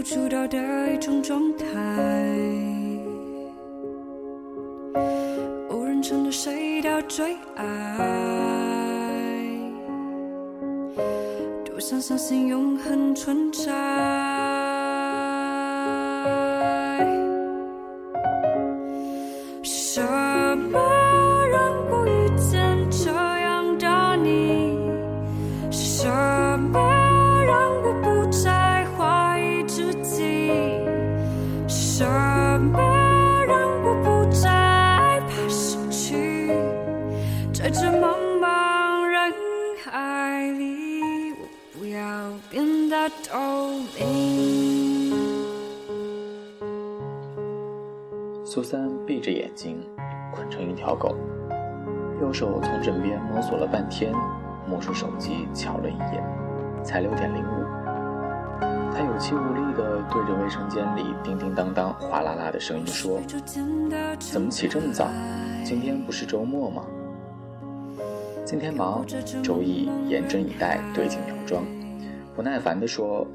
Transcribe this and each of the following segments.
不足道的一种状态，无人承诺谁的最爱，多想相信永恒存在。透明。苏三闭着眼睛，捆成一条狗，右手从枕边摸索了半天，摸出手机瞧了一眼，才六点零五。他有气无力地对着卫生间里叮叮当当、哗啦啦的声音说：“怎么起这么早？今天不是周末吗？”今天忙，周易严阵以待，对镜描妆，不耐烦地说。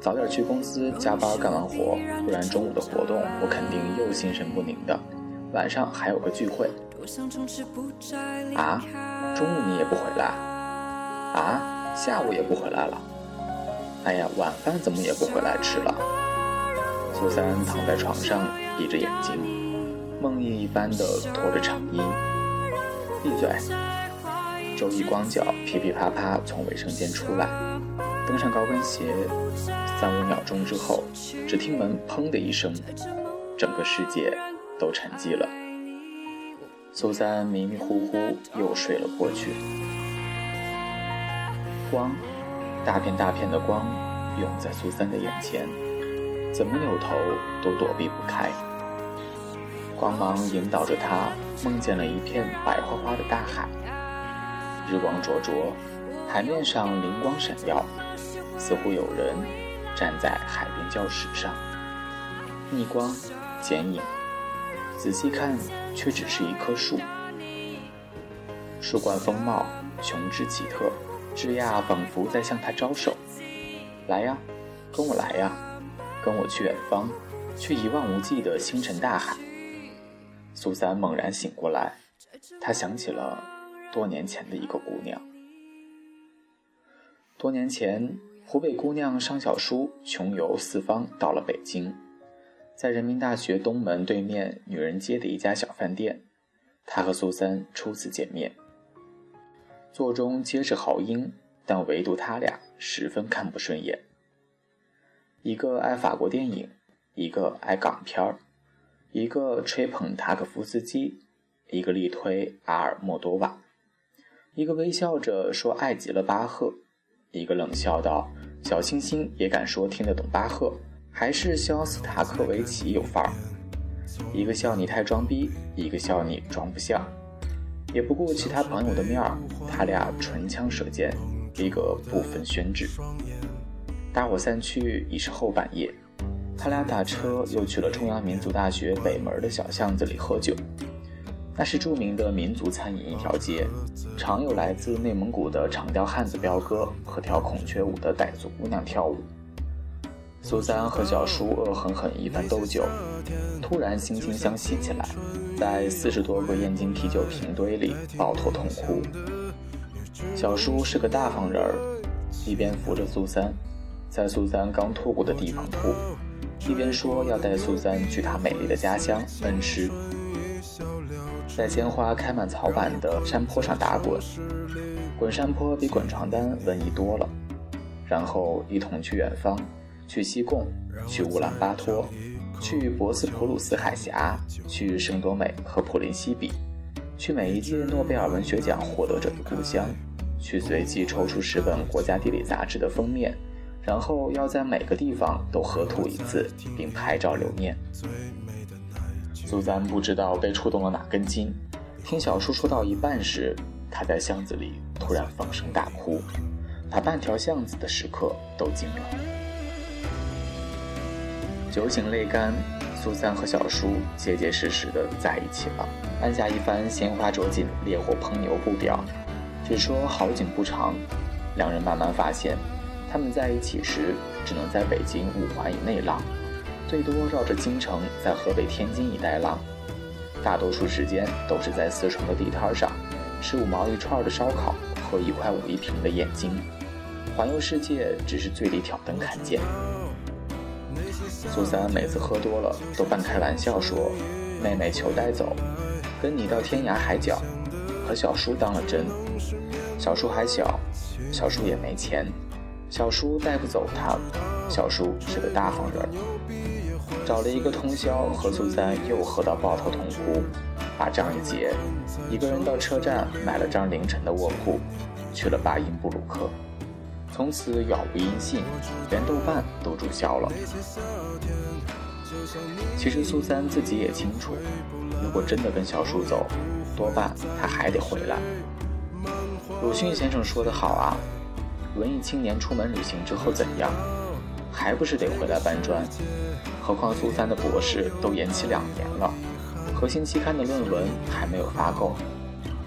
早点去公司加班干完活，不然中午的活动我肯定又心神不宁的。晚上还有个聚会。啊，中午你也不回来？啊，下午也不回来了？哎呀，晚饭怎么也不回来吃了？苏三躺在床上，闭着眼睛，梦呓一般的拖着长衣。闭嘴！周一光脚噼噼啪啪从卫生间出来。登上高跟鞋，三五秒钟之后，只听门“砰”的一声，整个世界都沉寂了。苏三迷迷糊糊又睡了过去。光，大片大片的光涌在苏三的眼前，怎么扭头都躲避不开。光芒引导着他，梦见了一片白花花的大海，日光灼灼，海面上灵光闪耀。似乎有人站在海边礁石上，逆光、剪影，仔细看却只是一棵树。树冠风貌，雄姿奇特，枝桠仿佛在向他招手：“来呀，跟我来呀，跟我去远方，去一望无际的星辰大海。”苏三猛然醒过来，他想起了多年前的一个姑娘。多年前。湖北姑娘商小书穷游四方，到了北京，在人民大学东门对面女人街的一家小饭店，她和苏三初次见面。座中皆是豪英，但唯独他俩十分看不顺眼。一个爱法国电影，一个爱港片儿，一个吹捧塔可夫斯基，一个力推阿尔莫多瓦，一个微笑着说爱极了巴赫。一个冷笑道：“小清新也敢说听得懂巴赫，还是肖斯塔科维奇有范儿。”一个笑你太装逼，一个笑你装不像，也不顾其他朋友的面儿，他俩唇枪舌剑，一个不分轩轾。大伙散去已是后半夜，他俩打车又去了中央民族大学北门的小巷子里喝酒。那是著名的民族餐饮一条街，常有来自内蒙古的长调汉子彪哥和跳孔雀舞的傣族姑娘跳舞。苏三和小叔恶狠狠一番斗酒，突然惺惺相惜起来，在四十多个燕京啤酒瓶堆里抱头痛哭。小叔是个大方人儿，一边扶着苏三，在苏三刚吐过的地方吐，一边说要带苏三去他美丽的家乡恩施。在鲜花开满草板的山坡上打滚，滚山坡比滚床单文艺多了。然后一同去远方，去西贡，去乌兰巴托，去博斯普鲁斯海峡，去圣多美和普林西比，去每一届诺贝尔文学奖获得者的故乡，去随机抽出十本国家地理杂志的封面，然后要在每个地方都合图一次，并拍照留念。苏三不知道被触动了哪根筋，听小叔说到一半时，他在巷子里突然放声大哭，把半条巷子的食客都惊了。酒醒泪干，苏三和小叔结结实实的在一起了。按下一番鲜花着锦、烈火烹牛不表，只说好景不长。两人慢慢发现，他们在一起时只能在北京五环以内浪，最多绕着京城在河北、天津一带浪，大多数时间都是在四川的地摊上，吃五毛一串的烧烤，喝一块五一瓶的燕京。环游世界只是醉里挑灯看剑。苏三每次喝多了，都半开玩笑说：“妹妹求带走，跟你到天涯海角。”和小叔当了真。小叔还小，小叔也没钱，小叔带不走他。小叔是个大方人，找了一个通宵，和苏三又喝到抱头痛哭，把账一结，一个人到车站买了张凌晨的卧铺，去了巴音布鲁克。从此杳无音信，连豆瓣都注销了。其实苏三自己也清楚，如果真的跟小叔走，多半他还得回来。鲁迅先生说得好啊，文艺青年出门旅行之后怎样，还不是得回来搬砖？何况苏三的博士都延期两年了，核心期刊的论文还没有发够，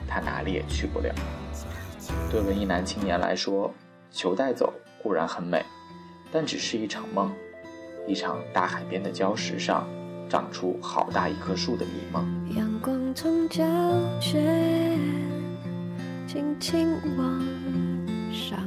他哪里也去不了。对文艺男青年来说，求带走固然很美，但只是一场梦，一场大海边的礁石上长出好大一棵树的迷梦。阳光从脚尖轻轻往上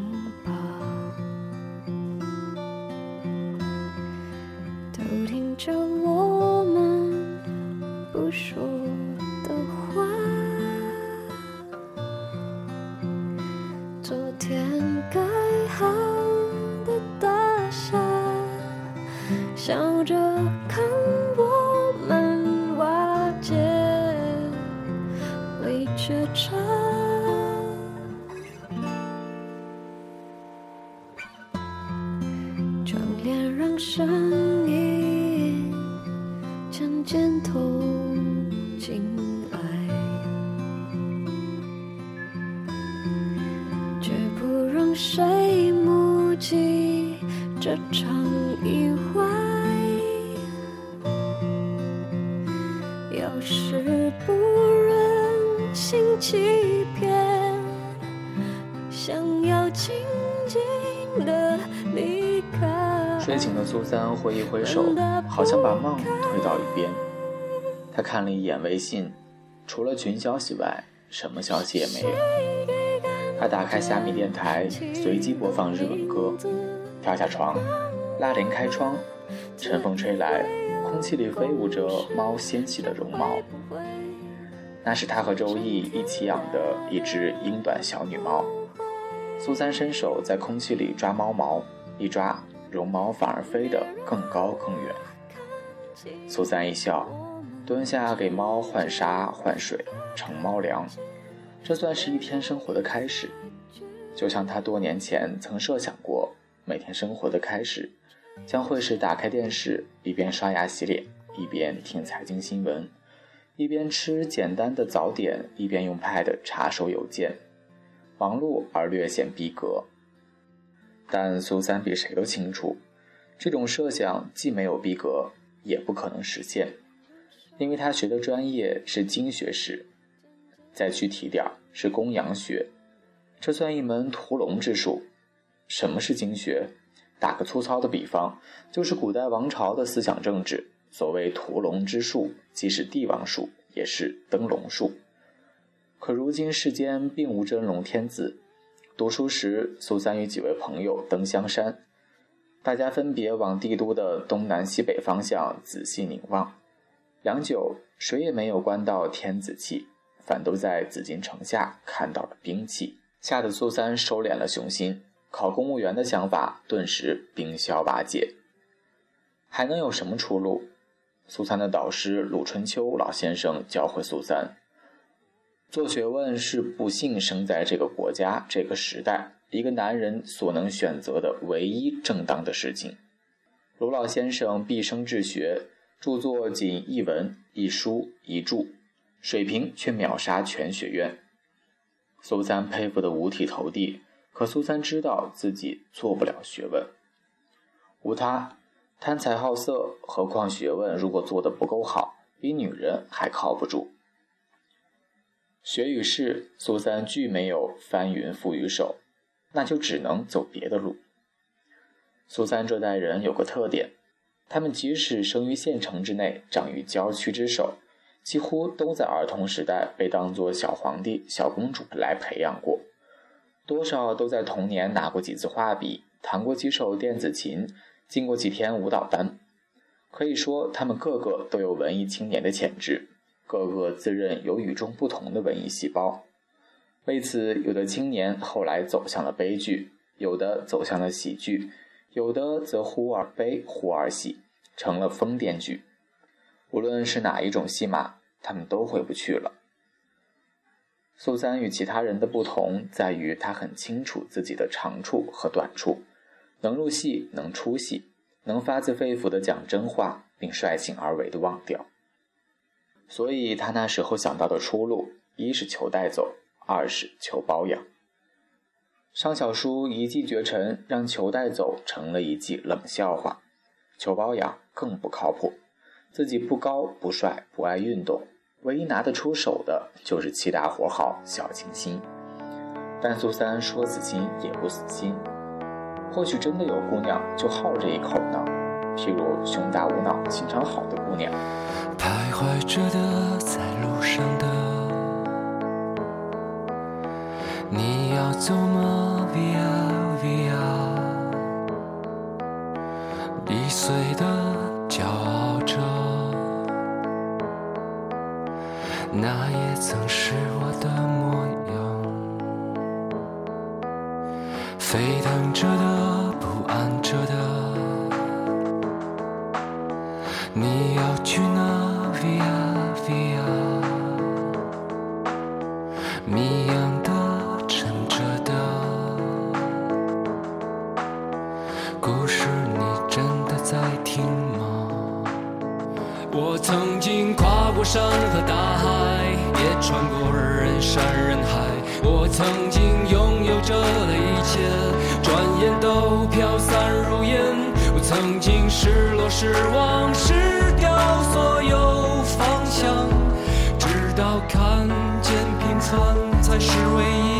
笑着看我们瓦解未觉察。欺骗，想要静静的离开。睡醒的苏三挥一挥手，好像把梦推到一边。他看了一眼微信，除了群消息外，什么消息也没有。他打开虾米电台，随机播放日文歌，跳下床，拉帘开窗，晨风吹来，空气里飞舞着猫纤细的绒毛。那是他和周易一起养的一只英短小女猫。苏三伸手在空气里抓猫毛，一抓，绒毛反而飞得更高更远。苏三一笑，蹲下给猫换沙换水，盛猫粮。这算是一天生活的开始，就像他多年前曾设想过，每天生活的开始，将会是打开电视，一边刷牙洗脸，一边听财经新闻，一边吃简单的早点，一边用 Pad 查收邮件，忙碌而略显逼格。但苏三比谁都清楚，这种设想既没有逼格，也不可能实现，因为他学的专业是经学史。再具体点儿是公羊学，这算一门屠龙之术。什么是经学？打个粗糙的比方，就是古代王朝的思想政治。所谓屠龙之术，既是帝王术，也是灯笼术。可如今世间并无真龙天子。读书时，苏三与几位朋友登香山，大家分别往帝都的东南西北方向仔细凝望，良久，谁也没有观到天子气。反都在紫禁城下看到了兵器，吓得苏三收敛了雄心，考公务员的想法顿时冰消瓦解。还能有什么出路？苏三的导师鲁春秋老先生教会苏三：做学问是不幸生在这个国家、这个时代一个男人所能选择的唯一正当的事情。鲁老先生毕生治学，著作仅一文、一书、一注，水平却秒杀全学院。苏三佩服得五体投地，可苏三知道自己做不了学问。无他，贪财好色，何况学问如果做得不够好，比女人还靠不住。学与事，苏三俱没有翻云覆雨手，那就只能走别的路。苏三这代人有个特点，他们即使生于县城之内，长于郊区之首，几乎都在儿童时代被当作小皇帝、小公主来培养过，多少都在童年拿过几次画笔，弹过几首电子琴。经过几天舞蹈班，可以说他们个个都有文艺青年的潜质，个个自认有与众不同的文艺细胞。为此，有的青年后来走向了悲剧，有的走向了喜剧，有的则忽而悲忽而喜，成了疯癫剧。无论是哪一种戏码，他们都回不去了。苏三与其他人的不同在于，他很清楚自己的长处和短处。能入戏，能出戏，能发自肺腑的讲真话，并率性而为的忘掉。所以他那时候想到的出路，一是求带走，二是求包养。商小叔一骑绝尘，让求带走成了一记冷笑话，求包养更不靠谱。自己不高不帅不爱运动，唯一拿得出手的就是七大活好小清新。但苏三说死心也不死心。或许真的有姑娘就好这一口呢，譬如胸大无脑、心肠好的姑娘。徘徊着的，在路上的，你要走吗？Via Via，易碎的，骄傲着，那也曾是我的模样，沸腾着的。不是你真的在听吗？我曾经跨过山和大海，也穿过人山人海。我曾经拥有着的一切，转眼都飘散如烟。我曾经失落失望失掉所有方向，直到看见平凡才是唯一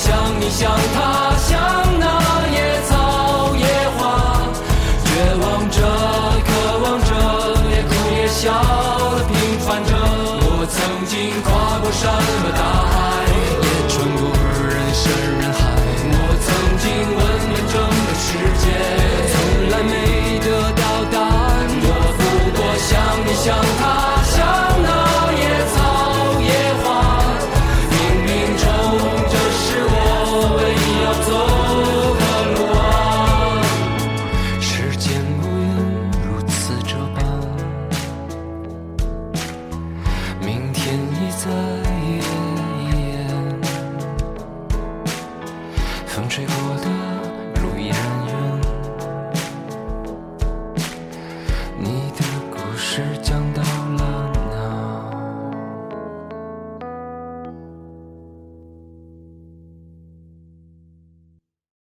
想你想他想